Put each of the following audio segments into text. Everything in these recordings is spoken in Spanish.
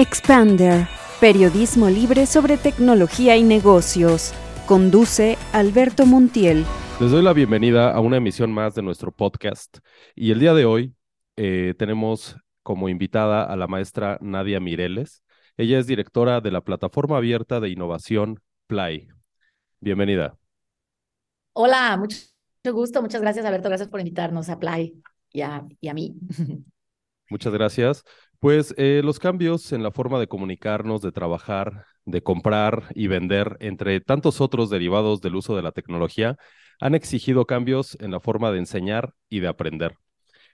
Expander, periodismo libre sobre tecnología y negocios. Conduce Alberto Montiel. Les doy la bienvenida a una emisión más de nuestro podcast y el día de hoy eh, tenemos como invitada a la maestra Nadia Mireles. Ella es directora de la plataforma abierta de innovación Play. Bienvenida. Hola, mucho, gusto. Muchas gracias, Alberto. Gracias por invitarnos a Play y a, y a mí. Muchas gracias. Pues eh, los cambios en la forma de comunicarnos, de trabajar, de comprar y vender, entre tantos otros derivados del uso de la tecnología, han exigido cambios en la forma de enseñar y de aprender.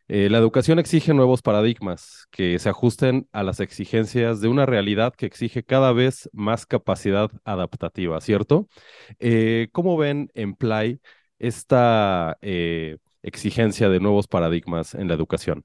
Eh, la educación exige nuevos paradigmas que se ajusten a las exigencias de una realidad que exige cada vez más capacidad adaptativa, ¿cierto? Eh, ¿Cómo ven en Play esta exigencia de nuevos paradigmas en la educación?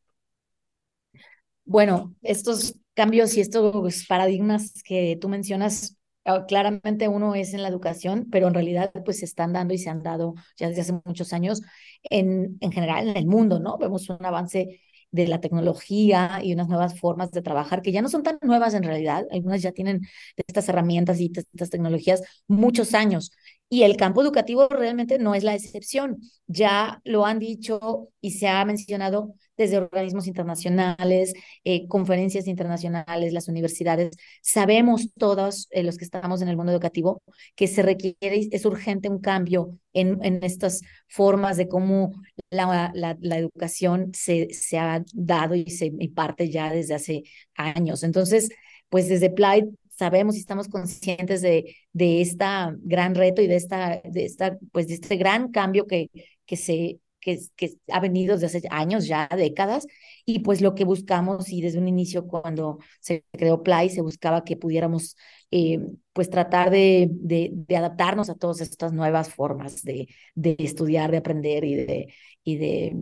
Bueno, estos cambios y estos paradigmas que tú mencionas, ah, claramente uno es en la educación, pero en realidad pues se están dando y se han dado ya desde hace muchos años en, en general en el mundo, ¿no? Vemos un avance de la tecnología y unas nuevas formas de trabajar que ya no son tan nuevas en realidad, algunas ya tienen estas herramientas y estas tecnologías muchos años. Y el campo educativo realmente no es la excepción. Ya lo han dicho y se ha mencionado desde organismos internacionales, eh, conferencias internacionales, las universidades. Sabemos todos eh, los que estamos en el mundo educativo que se requiere, es urgente un cambio en, en estas formas de cómo la, la, educación se, se ha dado y se y parte ya desde hace años. Entonces, pues desde Play sabemos y estamos conscientes de, de esta gran reto y de esta, de esta, pues de este gran cambio que, que se que, que ha venido desde hace años, ya décadas, y pues lo que buscamos, y desde un inicio cuando se creó Play, se buscaba que pudiéramos eh, pues tratar de, de, adaptarnos a todas estas nuevas formas de, de estudiar, de aprender y de, y de,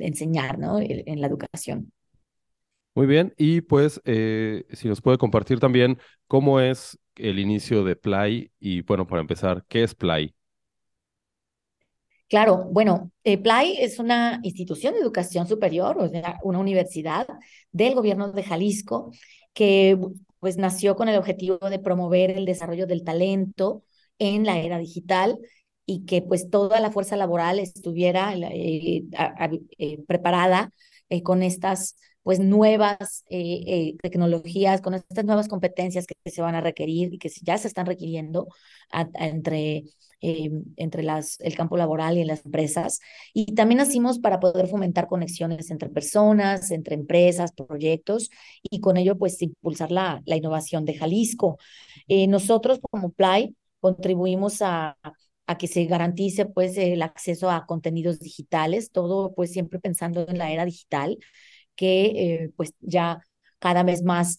enseñar ¿no? en la educación. Muy bien, y pues eh, si nos puede compartir también cómo es el inicio de Play y bueno, para empezar, ¿qué es Play? Claro, bueno, eh, Play es una institución de educación superior, o sea, una universidad del gobierno de Jalisco que pues nació con el objetivo de promover el desarrollo del talento en la era digital y que pues toda la fuerza laboral estuviera eh, preparada con estas pues nuevas tecnologías, con estas nuevas competencias que se van a requerir y que ya se están requiriendo entre eh, entre las, el campo laboral y en las empresas. Y también nacimos para poder fomentar conexiones entre personas, entre empresas, proyectos y con ello pues impulsar la, la innovación de Jalisco. Eh, nosotros como Play contribuimos a, a que se garantice pues el acceso a contenidos digitales, todo pues siempre pensando en la era digital, que eh, pues ya cada vez más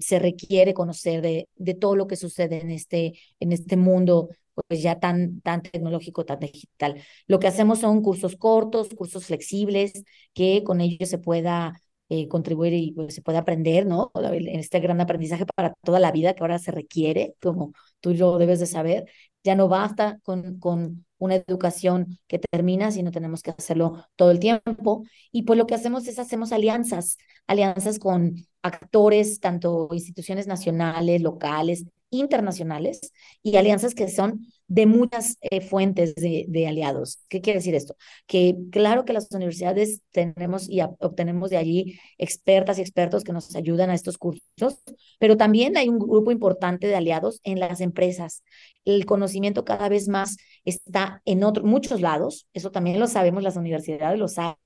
se requiere conocer de, de, todo lo que sucede en este, en este mundo pues ya tan, tan tecnológico, tan digital. Lo que hacemos son cursos cortos, cursos flexibles, que con ellos se pueda eh, contribuir y pues, se pueda aprender, ¿no? En este gran aprendizaje para toda la vida que ahora se requiere, como tú lo debes de saber. Ya no basta con, con una educación que termina, sino tenemos que hacerlo todo el tiempo. Y pues lo que hacemos es hacemos alianzas, alianzas con actores, tanto instituciones nacionales, locales, internacionales y alianzas que son de muchas eh, fuentes de, de, aliados. ¿Qué quiere decir esto? Que claro que las universidades tenemos y obtenemos de allí expertas y expertos que nos ayudan a estos cursos, pero también hay un grupo importante de aliados en las empresas. El conocimiento cada vez más está en otros muchos lados, eso también lo sabemos, las universidades lo saben,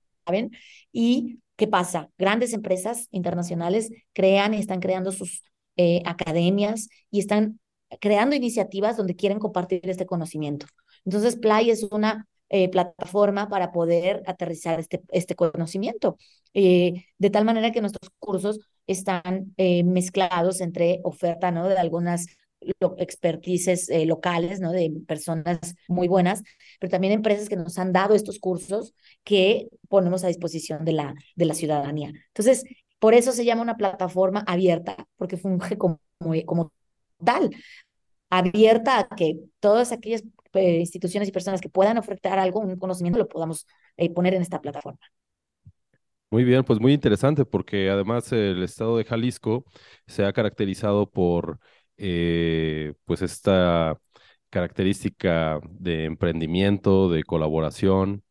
y ¿qué pasa? Grandes empresas internacionales crean y están creando sus eh, academias y están creando iniciativas donde quieren compartir este conocimiento. Entonces, Play es una eh, plataforma para poder aterrizar este, este conocimiento, eh, de tal manera que nuestros cursos están mezclados entre oferta ¿no? de algunas expertices locales, ¿no? De personas muy buenas, pero también empresas que nos han dado estos cursos que ponemos a disposición de la, de la ciudadanía. Entonces, por eso se llama una plataforma abierta, porque funge como, como tal, abierta a que todas aquellas eh, instituciones y personas que puedan ofertar algo, un conocimiento, lo podamos eh, poner en esta plataforma. Muy bien, pues muy interesante porque además el estado de Jalisco se ha caracterizado por eh, pues esta característica de emprendimiento, de colaboración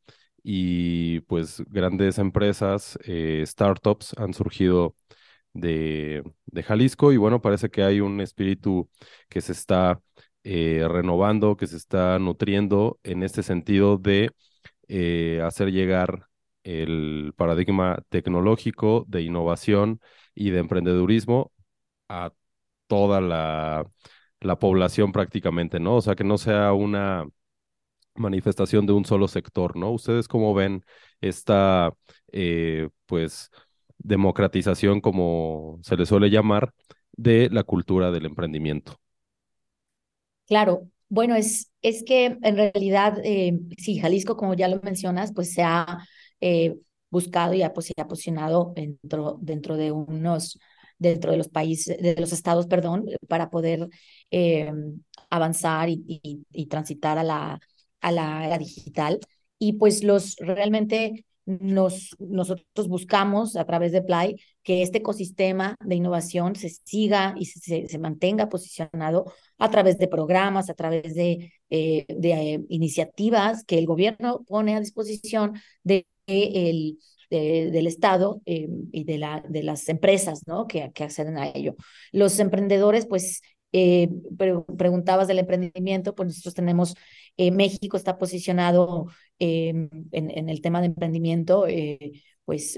y pues grandes empresas, eh, startups han surgido de, de, Jalisco y bueno, parece que hay un espíritu que se está eh, renovando, que se está nutriendo en este sentido de hacer llegar el paradigma tecnológico de innovación y de emprendedurismo a toda la, la población prácticamente, ¿no? O sea, que no sea una manifestación de un solo sector, ¿no? ¿Ustedes cómo ven esta, eh, pues, democratización, como se le suele llamar, de la cultura del emprendimiento? Claro, bueno, es, es que en realidad, eh, sí, Jalisco, como ya lo mencionas, pues se ha eh, buscado y ha, ha posicionado dentro, dentro de unos dentro de los países, de los estados, perdón, para poder eh, avanzar y, y, transitar a la, a la era digital. Y pues los realmente nos, nosotros buscamos a través de Play que este ecosistema de innovación se siga y se, se mantenga posicionado a través de programas, a través de, eh, de iniciativas que el gobierno pone a disposición de el, del Estado eh, y de, la, de las empresas ¿no? que, que acceden a ello. Los emprendedores, pues, eh, preguntabas del emprendimiento, pues nosotros tenemos, eh, México está posicionado en, en, el tema de emprendimiento, pues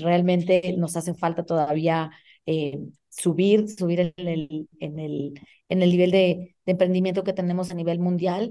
realmente nos hace falta todavía subir, subir en el, en el, en el nivel de, de emprendimiento que tenemos a nivel mundial.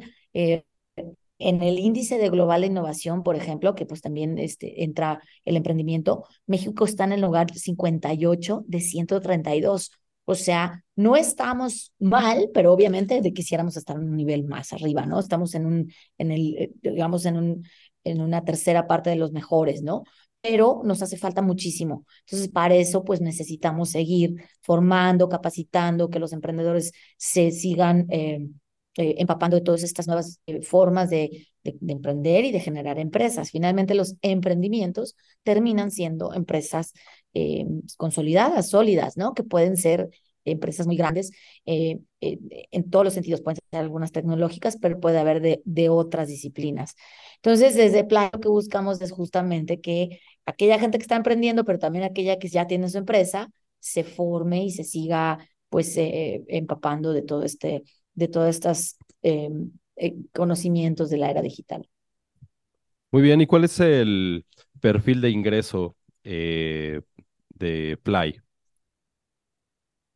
En el índice de global de innovación, por ejemplo, que pues también este, entra el emprendimiento, México está en el lugar 58 de 132. O sea, no estamos mal, pero obviamente de quisiéramos estar en un nivel más arriba, ¿no? Estamos en un, en el, eh, digamos, en un, en una tercera parte de los mejores, ¿no? Pero nos hace falta muchísimo. Entonces, para eso, pues necesitamos seguir formando, capacitando, que los emprendedores se sigan eh, eh, empapando de todas estas nuevas eh, formas de, de, emprender y de generar empresas. Finalmente, los emprendimientos terminan siendo empresas eh, consolidadas, sólidas, ¿no? Que pueden ser empresas muy grandes en todos los sentidos. Pueden ser algunas tecnológicas, pero puede haber de, de otras disciplinas. Entonces, desde Plan lo que buscamos es justamente que aquella gente que está emprendiendo, pero también aquella que ya tiene su empresa, se forme y se siga pues empapando de todo este de todos estos em, eh, conocimientos de la era digital. Muy bien, ¿y cuál es el perfil de ingreso eh, de Play?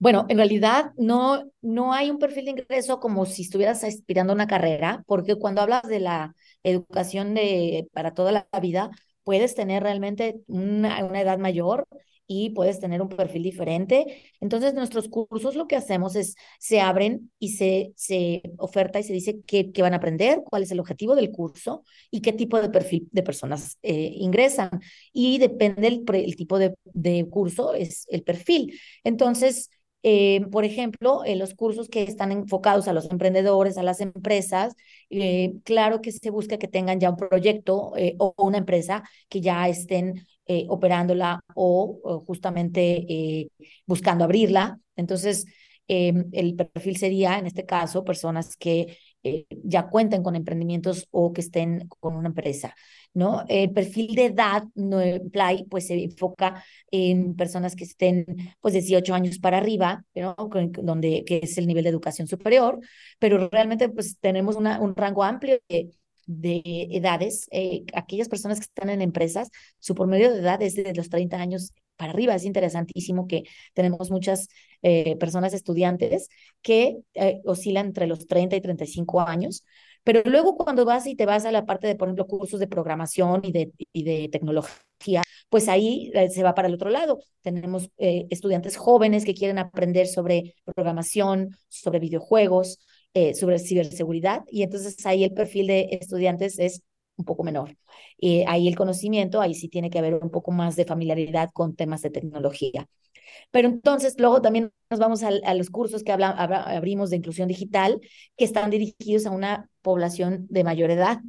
Bueno, en realidad no, no hay un perfil de ingreso como si estuvieras aspirando a una carrera, porque cuando hablas de la educación de, para toda la vida, puedes tener realmente una, una edad mayor y puedes tener un perfil diferente. Entonces, nuestros cursos lo que hacemos es, se abren y se, se oferta y se dice qué, qué van a aprender, cuál es el objetivo del curso y qué tipo de perfil de personas eh, ingresan. Y depende el, el tipo de, de curso, es el perfil. Entonces, eh, por ejemplo, en los cursos que están enfocados a los emprendedores, a las empresas, eh, claro que se busca que tengan ya un proyecto o una empresa que ya estén eh, operándola o, justamente eh, buscando abrirla. Entonces, em, el perfil sería, en este caso, personas que eh, ya cuenten con emprendimientos o que estén con una empresa, ¿no? El perfil de edad, no, Play, pues se enfoca en personas que estén, pues, 18 años para arriba, ¿no? Donde, que es el nivel de educación superior, pero realmente, pues, tenemos una, un rango amplio de de edades, eh, aquellas personas que están en empresas, su promedio de edad es de los 30 años para arriba. Es interesantísimo que tenemos muchas eh, personas estudiantes que eh, oscilan entre los 30 y 35 años, pero luego cuando vas y te vas a la parte de, por ejemplo, cursos de programación y de, y de tecnología, pues ahí se va para el otro lado. Tenemos estudiantes jóvenes que quieren aprender sobre programación, sobre videojuegos, eh, sobre ciberseguridad y entonces ahí el perfil de estudiantes es un poco menor. y ahí el conocimiento, ahí sí tiene que haber un poco más de familiaridad con temas de tecnología. Pero entonces luego también nos vamos a, los cursos que habla, abrimos de inclusión digital que están dirigidos a una población de mayor edad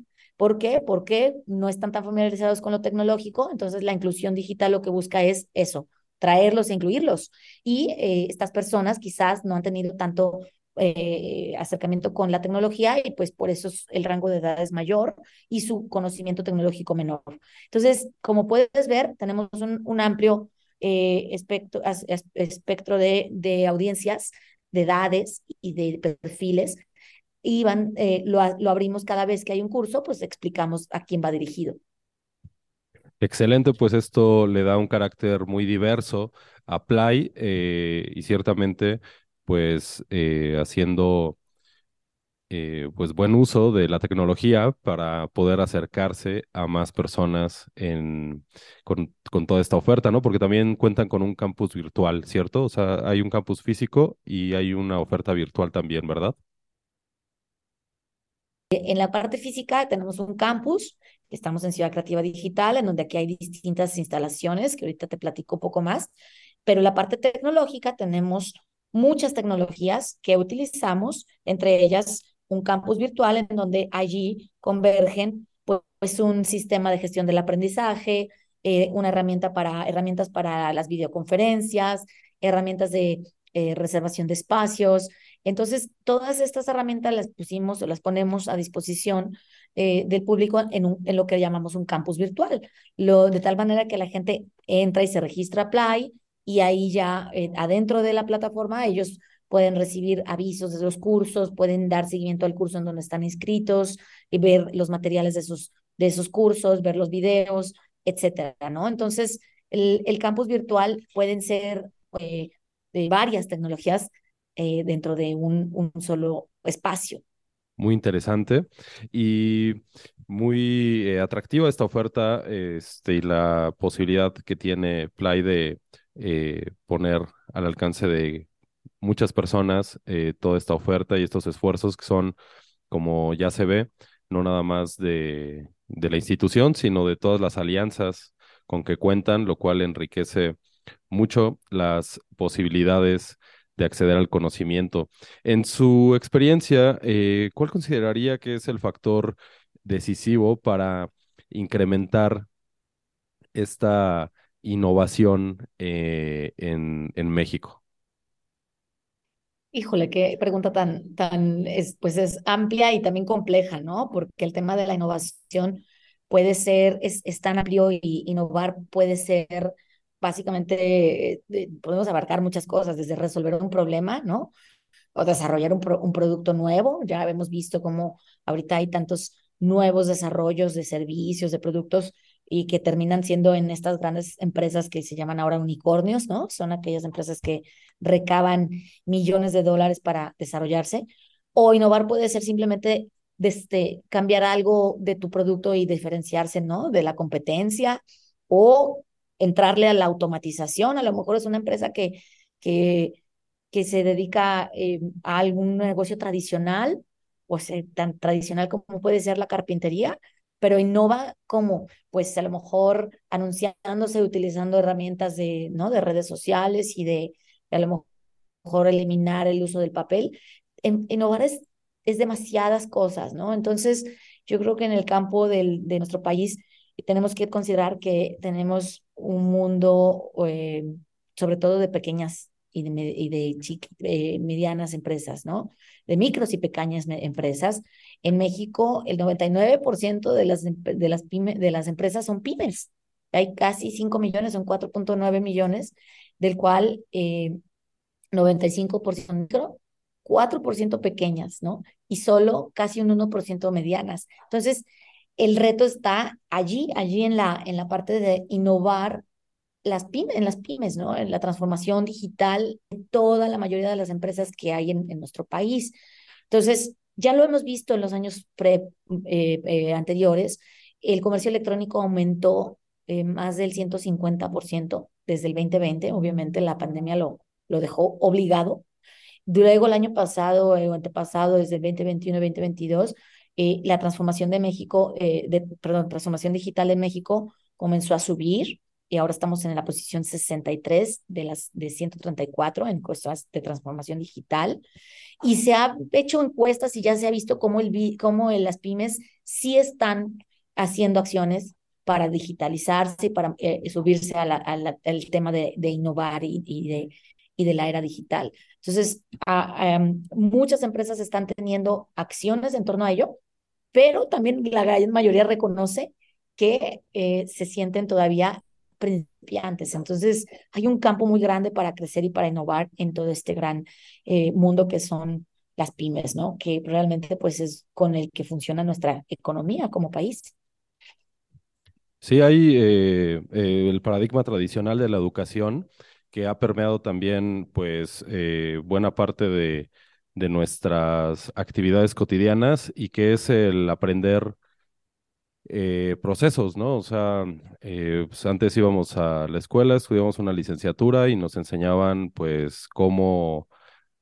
¿Por qué? Porque no están tan familiarizados con lo tecnológico, entonces la inclusión digital lo que busca es eso, traerlos e incluirlos. Y eh, estas personas quizás no han tenido tanto eh, acercamiento con la tecnología y pues por eso el rango de edad es mayor y su conocimiento tecnológico menor. Entonces, como puedes ver, tenemos un, un amplio eh, espectro, espectro de, de, audiencias, de edades y de perfiles. Y van, eh, lo, lo abrimos cada vez que hay un curso, pues explicamos a quién va dirigido. Excelente, pues esto le da un carácter muy diverso a Play y ciertamente pues eh, haciendo eh, pues buen uso de la tecnología para poder acercarse a más personas en, con, con, toda esta oferta, ¿no? Porque también cuentan con un campus virtual, ¿cierto? O sea, hay un campus físico y hay una oferta virtual también, ¿verdad? En la parte física tenemos un campus, estamos en Ciudad Creativa Digital, en donde aquí hay distintas instalaciones, que ahorita te platico un poco más, pero la parte tecnológica tenemos muchas tecnologías que utilizamos, entre ellas un campus virtual en donde allí convergen pues un sistema de gestión del aprendizaje, eh, una herramienta para herramientas para las videoconferencias, herramientas de eh, reservación de espacios. Entonces, todas estas herramientas las pusimos o las ponemos a disposición eh, del público en, lo que llamamos un campus virtual, de tal manera que la gente entra y se registra a Play, y ahí ya eh, adentro de la plataforma ellos pueden recibir avisos de los cursos, pueden dar seguimiento al curso en donde están inscritos y ver los materiales de esos, de esos cursos, ver los videos, etcétera, ¿no? Entonces, el, el campus virtual pueden ser eh, de varias tecnologías eh, dentro de un, un solo espacio. Muy interesante y muy atractiva esta oferta este, y la posibilidad que tiene Play de eh, poner al alcance de muchas personas eh, toda esta oferta y estos esfuerzos que son, como ya se ve, no nada más de, de la institución, sino de todas las alianzas con que cuentan, lo cual enriquece mucho las posibilidades de acceder al conocimiento. En su experiencia, eh, ¿cuál consideraría que es el factor decisivo para incrementar esta innovación eh, en, en México? Híjole, qué pregunta tan, tan, es, pues es amplia y también compleja, ¿no? Porque el tema de la innovación puede ser, es, es tan amplio y innovar puede ser básicamente, eh, podemos abarcar muchas cosas, desde resolver un problema, ¿no? O desarrollar un, un producto nuevo. Ya hemos visto cómo ahorita hay tantos nuevos desarrollos de servicios, de productos y que terminan siendo en estas grandes empresas que se llaman ahora unicornios, ¿no? Son aquellas empresas que recaban millones de dólares para desarrollarse. O innovar puede ser simplemente desde cambiar algo de tu producto y diferenciarse, ¿no? De la competencia o entrarle a la automatización. A lo mejor es una empresa que, que, que se dedica eh, a algún negocio tradicional, o sea, tan tradicional como puede ser la carpintería, pero innova como, pues a lo mejor anunciándose, utilizando herramientas de, ¿no? de redes sociales y de, a lo mejor eliminar el uso del papel. En, innovar es, es demasiadas cosas, ¿no? Entonces, yo creo que en el campo del, de nuestro país tenemos que considerar que tenemos un mundo, eh, sobre todo de pequeñas y de, y de eh, medianas empresas, ¿no? De micros y pequeñas empresas. En México, el 99% de las, de, las pyme, de las empresas son pymes. Hay casi 5 millones, son 4.9 millones, del cual eh, 95% micro, 4% pequeñas, ¿no? Y solo casi un 1% medianas. Entonces, el reto está allí, allí en la, en la parte de innovar las pymes, en las pymes, ¿no? En la transformación digital toda la mayoría de las empresas que hay en, en nuestro país. Entonces, ya lo hemos visto en los años pre, eh, eh, anteriores, el comercio electrónico aumentó eh, más del 150% desde el 2020, obviamente la pandemia lo, lo dejó obligado. Luego el año pasado o antepasado, desde el 2021 2022, la transformación de México, de, perdón, transformación digital en México comenzó a subir y ahora estamos en la posición 63 de las de 134 en cosas de transformación digital y se ha hecho encuestas y ya se ha visto cómo el cómo las pymes sí están haciendo acciones para digitalizarse y para eh, subirse al tema de, innovar y, de, y de la era digital. Entonces, muchas empresas están teniendo acciones en torno a ello, pero también la gran mayoría reconoce que eh, se sienten todavía principiantes. Entonces, hay un campo muy grande para crecer y para innovar en todo este gran eh, mundo que son las pymes, ¿no? Que realmente pues es con el que funciona nuestra economía como país. Sí, hay eh, el paradigma tradicional de la educación que ha permeado también pues buena parte de, de nuestras actividades cotidianas y que es el aprender eh, procesos, ¿no? O sea, eh, pues antes íbamos a la escuela, estudiamos una licenciatura y nos enseñaban pues cómo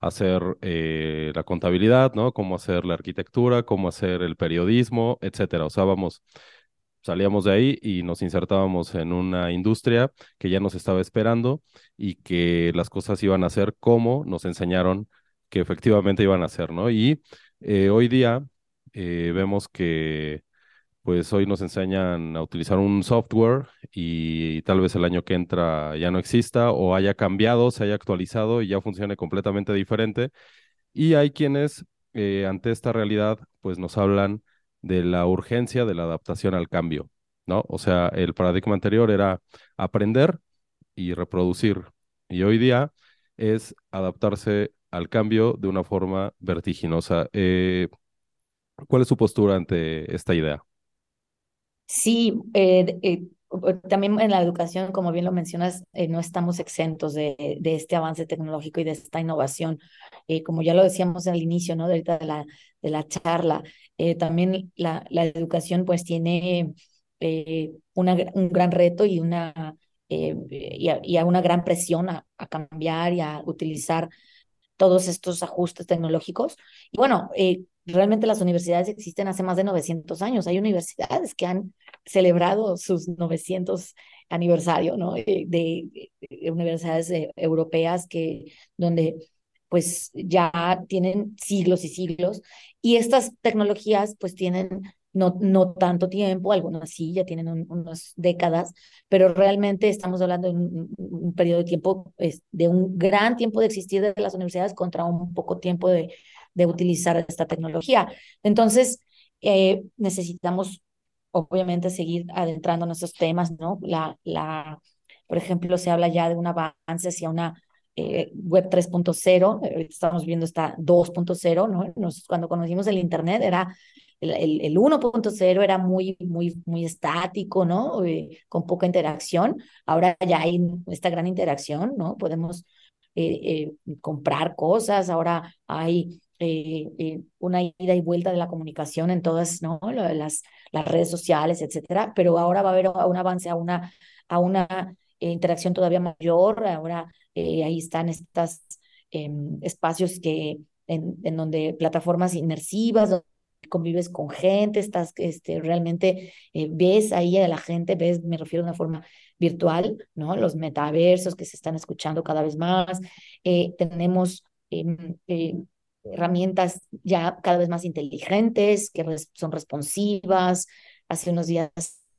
hacer eh, la contabilidad, ¿no? Cómo hacer la arquitectura, cómo hacer el periodismo, etcétera. O sea, vamos, salíamos de ahí y nos insertábamos en una industria que ya nos estaba esperando y que las cosas iban a ser como nos enseñaron que efectivamente iban a ser, ¿no? Y hoy día vemos que pues hoy nos enseñan a utilizar un software y tal vez el año que entra ya no exista o haya cambiado, se haya actualizado y ya funcione completamente diferente. Y hay quienes eh, ante esta realidad pues nos hablan de la urgencia de la adaptación al cambio, ¿no? O sea, el paradigma anterior era aprender y reproducir y hoy día es adaptarse al cambio de una forma vertiginosa. Eh, ¿Cuál es su postura ante esta idea? Sí, eh, eh, también en la educación, como bien lo mencionas, eh, no estamos exentos de, este avance tecnológico y de esta innovación. como ya lo decíamos al inicio, ¿no? De, la, charla, también la, educación pues tiene un gran reto y una, y, a, una gran presión a, cambiar y a utilizar todos estos ajustes tecnológicos. Y bueno, realmente las universidades existen hace más de 900 años. Hay universidades que han celebrado sus 900 aniversario, ¿no? Eh, de, universidades eh, europeas que donde pues ya tienen siglos y siglos y estas tecnologías pues tienen no, no tanto tiempo, algunas sí, ya tienen unas décadas, pero realmente estamos hablando de un, periodo de tiempo, pues, de un gran tiempo de existir de las universidades contra un poco tiempo de, de utilizar esta tecnología. Entonces, eh, necesitamos obviamente seguir adentrando en estos temas, ¿no? La, la, por ejemplo, se habla ya de un avance hacia una eh, web 3.0, eh, estamos viendo esta 2.0, ¿no? Cuando conocimos el Internet era el, el, el 1.0 era muy, muy, muy estático, ¿no? con poca interacción. Ahora ya hay esta gran interacción, ¿no? Podemos comprar cosas, ahora hay eh, eh, una ida y vuelta de la comunicación en todas ¿no? las, las redes sociales, etcétera, pero ahora va a haber un avance a una, a una eh, interacción todavía mayor, ahora ahí están estos em, espacios que, en, en, donde plataformas inmersivas, donde convives con gente, estás este, realmente ves ahí a la gente, ves, me refiero a una forma virtual, ¿no? Los metaversos que se están escuchando cada vez más, tenemos em, herramientas ya cada vez más inteligentes, que son responsivas. Hace unos días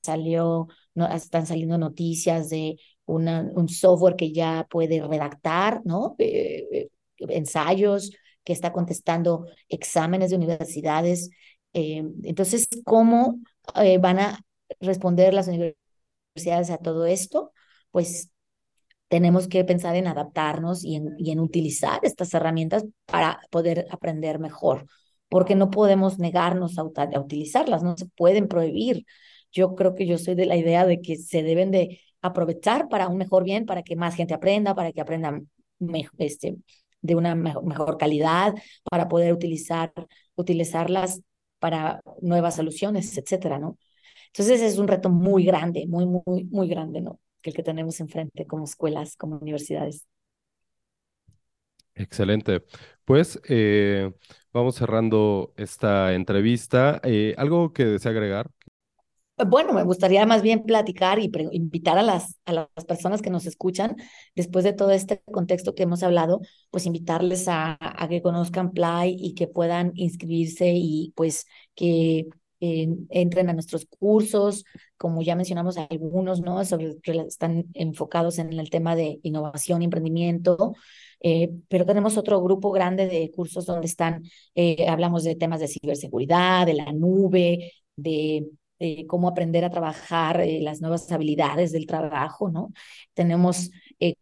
salió, no, están saliendo noticias de un software que ya puede redactar, ¿no? Eh, eh, ensayos, que está contestando exámenes de universidades. Eh, entonces, ¿cómo van a responder las universidades a todo esto? Pues tenemos que pensar en adaptarnos y en, y en utilizar estas herramientas para poder aprender mejor, porque no podemos negarnos a, utilizarlas, no se pueden prohibir. Yo creo que yo soy de la idea de que se deben de aprovechar para un mejor bien, para que más gente aprenda, para que aprendan este, de una mejor, calidad, para poder utilizar, utilizarlas para nuevas soluciones, etcétera, ¿no? Entonces es un reto muy grande, muy, muy, muy grande, ¿no? que el que tenemos enfrente como escuelas, como universidades. Excelente. Pues eh, vamos cerrando esta entrevista. Eh, ¿Algo que desea agregar? Bueno, me gustaría más bien platicar y invitar a las, a las personas que nos escuchan, después de todo este contexto que hemos hablado, pues invitarles a, que conozcan Play y que puedan inscribirse y pues que entren a nuestros cursos, como ya mencionamos algunos, ¿no? Están enfocados en el tema de innovación y emprendimiento, eh, pero tenemos otro grupo grande de cursos donde están, eh, hablamos de temas de ciberseguridad, de la nube, de, cómo aprender a trabajar eh, las nuevas habilidades del trabajo, ¿no? Tenemos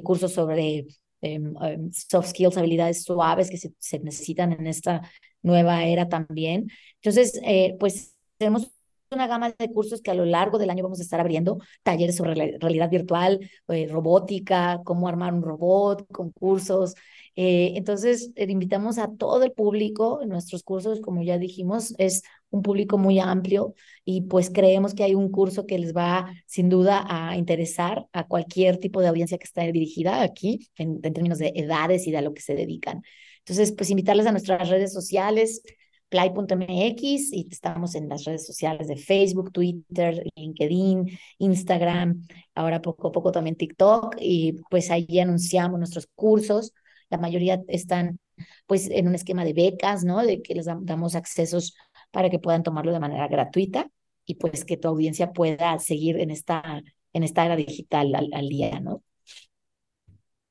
cursos sobre em, em, soft skills, habilidades suaves que se, se, necesitan en esta nueva era también. Entonces, pues tenemos una gama de cursos que a lo largo del año vamos a estar abriendo, talleres sobre realidad virtual, eh, robótica, cómo armar un robot, concursos. Eh, entonces, eh, invitamos a todo el público en nuestros cursos, como ya dijimos, es un público muy amplio y pues creemos que hay un curso que les va sin duda a interesar a cualquier tipo de audiencia que esté dirigida aquí en, en términos de edades y de a lo que se dedican. Entonces, pues invitarles a nuestras redes sociales, play.mx y estamos en las redes sociales de Facebook, Twitter, LinkedIn, Instagram, ahora poco a poco también TikTok y pues ahí anunciamos nuestros cursos. La mayoría están pues en un esquema de becas, ¿no? De que les damos accesos para que puedan tomarlo de manera gratuita y pues que tu audiencia pueda seguir en esta, en esta era digital al, al día, ¿no?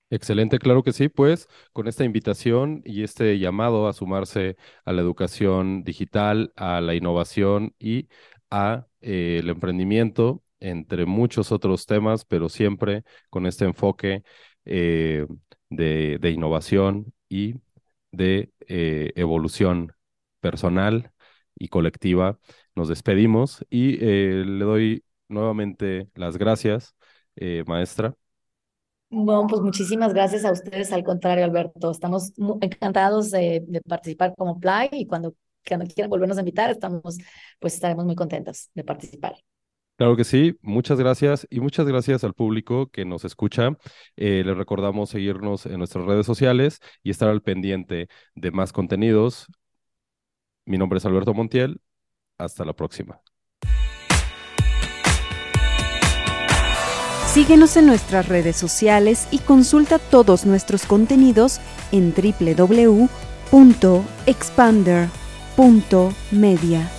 Excelente, claro que sí, pues con esta invitación y este llamado a sumarse a la educación digital, a la innovación y a eh, el emprendimiento, entre muchos otros temas, pero siempre con este enfoque eh, de, innovación y de eh, evolución personal y colectiva. Nos despedimos y le doy nuevamente las gracias, maestra bueno, pues muchísimas gracias a ustedes. Al contrario, Alberto, estamos encantados de, participar como Play y cuando, cuando quieran volvernos a invitar, estamos, pues estaremos muy contentos de participar. Claro que sí, muchas gracias y muchas gracias al público que nos escucha. Eh, les recordamos seguirnos en nuestras redes sociales y estar al pendiente de más contenidos. Mi nombre es Alberto Montiel. Hasta la próxima. Síguenos en nuestras redes sociales y consulta todos nuestros contenidos en www.expander.media.